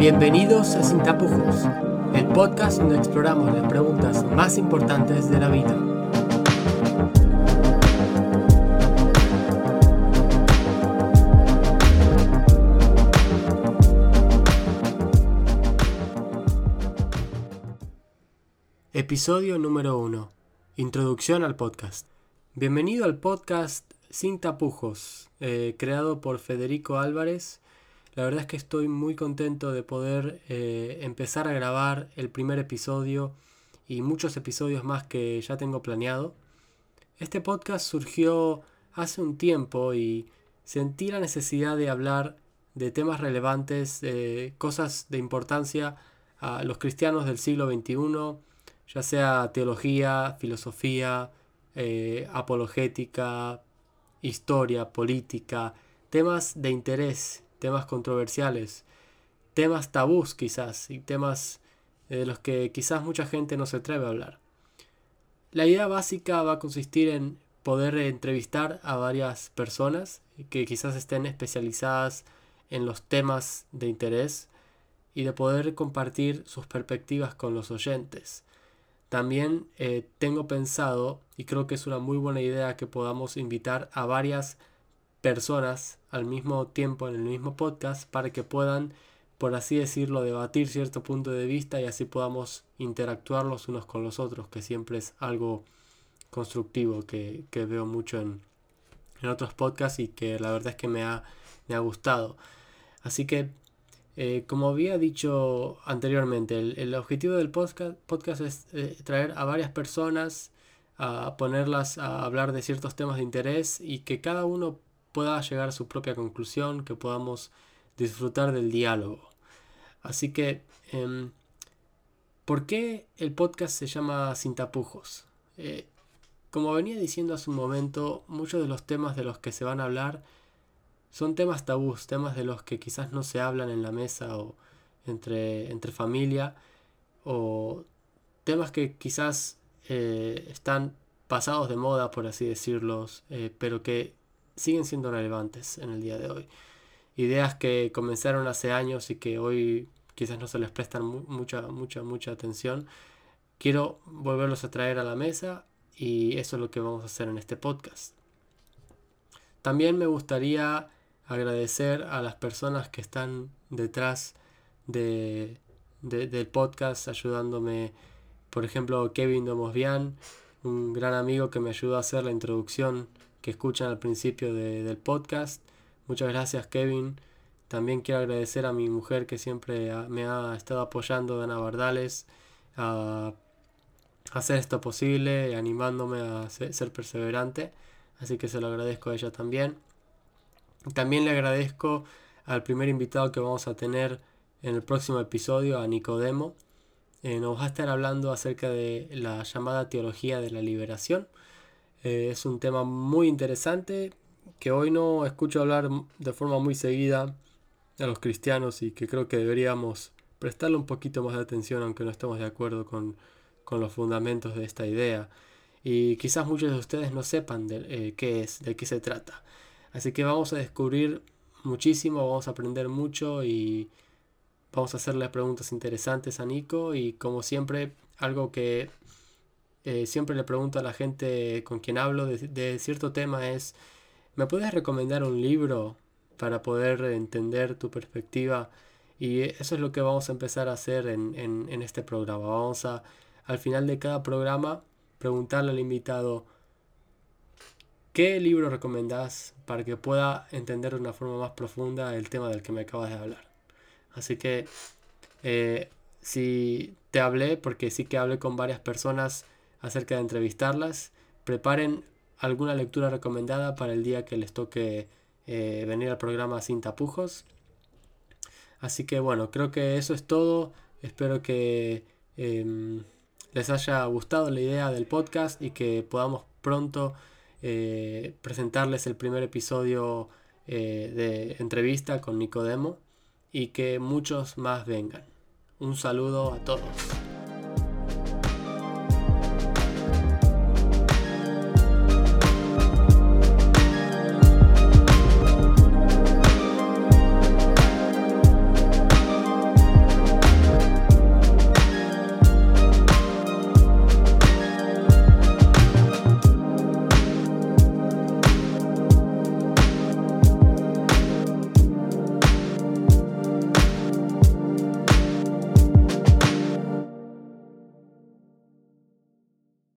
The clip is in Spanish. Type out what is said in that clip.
Bienvenidos a Sin Tapujos, el podcast donde exploramos las preguntas más importantes de la vida. Episodio número 1. Introducción al podcast. Bienvenido al podcast Sin Tapujos, eh, creado por Federico Álvarez la verdad es que estoy muy contento de poder eh, empezar a grabar el primer episodio y muchos episodios más que ya tengo planeado. Este podcast surgió hace un tiempo y sentí la necesidad de hablar de temas relevantes, de cosas de importancia a los cristianos del siglo XXI, ya sea teología, filosofía, eh, apologética, historia, política, temas de interés temas controversiales, temas tabús quizás y temas eh, de los que quizás mucha gente no se atreve a hablar. La idea básica va a consistir en poder entrevistar a varias personas que quizás estén especializadas en los temas de interés y de poder compartir sus perspectivas con los oyentes. También eh, tengo pensado, y creo que es una muy buena idea, que podamos invitar a varias personas al mismo tiempo en el mismo podcast para que puedan, por así decirlo, debatir cierto punto de vista y así podamos interactuar los unos con los otros, que siempre es algo constructivo que, veo mucho en, otros podcasts y que la verdad es que me ha, me ha gustado. Así que, eh, como había dicho anteriormente, el, objetivo del podcast, podcast es eh, traer a varias personas, a ponerlas a hablar de ciertos temas de interés y que cada uno pueda llegar a su propia conclusión, que podamos disfrutar del diálogo. Así que, em, ¿por qué el podcast se llama Sin tapujos? Eh, como venía diciendo hace un momento, muchos de los temas de los que se van a hablar son temas tabús, temas de los que quizás no se hablan en la mesa o entre, entre familia, o temas que quizás eh, están pasados de moda, por así decirlos, eh, pero que siguen siendo relevantes en el día de hoy. Ideas que comenzaron hace años y que hoy quizás no se les prestan mucha, mucha, mucha atención. Quiero volverlos a traer a la mesa y eso es lo que vamos a hacer en este podcast. También me gustaría agradecer a las personas que están detrás de, del podcast ayudándome. Por ejemplo, Kevin Domosbian, un gran amigo que me ayudó a hacer la introducción que escuchan al principio del podcast. Muchas gracias Kevin. También quiero agradecer a mi mujer que siempre me ha estado apoyando, Dana Bardales, a hacer esto posible, animándome a ser perseverante. Así que se lo agradezco a ella también. También le agradezco al primer invitado que vamos a tener en el próximo episodio, a Nicodemo. Eh, nos va a estar hablando acerca de la llamada teología de la liberación. Eh, es un tema muy interesante que hoy no escucho hablar de forma muy seguida a los cristianos y que creo que deberíamos prestarle un poquito más de atención aunque no estemos de acuerdo con, los fundamentos de esta idea. Y quizás muchos de ustedes no sepan de eh, qué es, de qué se trata. Así que vamos a descubrir muchísimo, vamos a aprender mucho y vamos a hacerle preguntas interesantes a Nico y como siempre algo que eh, siempre le pregunto a la gente con quien hablo de, cierto tema es, ¿me puedes recomendar un libro para poder entender tu perspectiva? Y eso es lo que vamos a empezar a hacer en, en este programa. Vamos a, al final de cada programa, preguntarle al invitado, ¿qué libro recomendás para que pueda entender de una forma más profunda el tema del que me acabas de hablar? Así que, eh, si te hablé, porque sí que hablé con varias personas, acerca de entrevistarlas. Preparen alguna lectura recomendada para el día que les toque eh, venir al programa sin tapujos. Así que bueno, creo que eso es todo. Espero que em, les haya gustado la idea del podcast y que podamos pronto eh, presentarles el primer episodio eh, de entrevista con Nicodemo y que muchos más vengan. Un saludo a todos.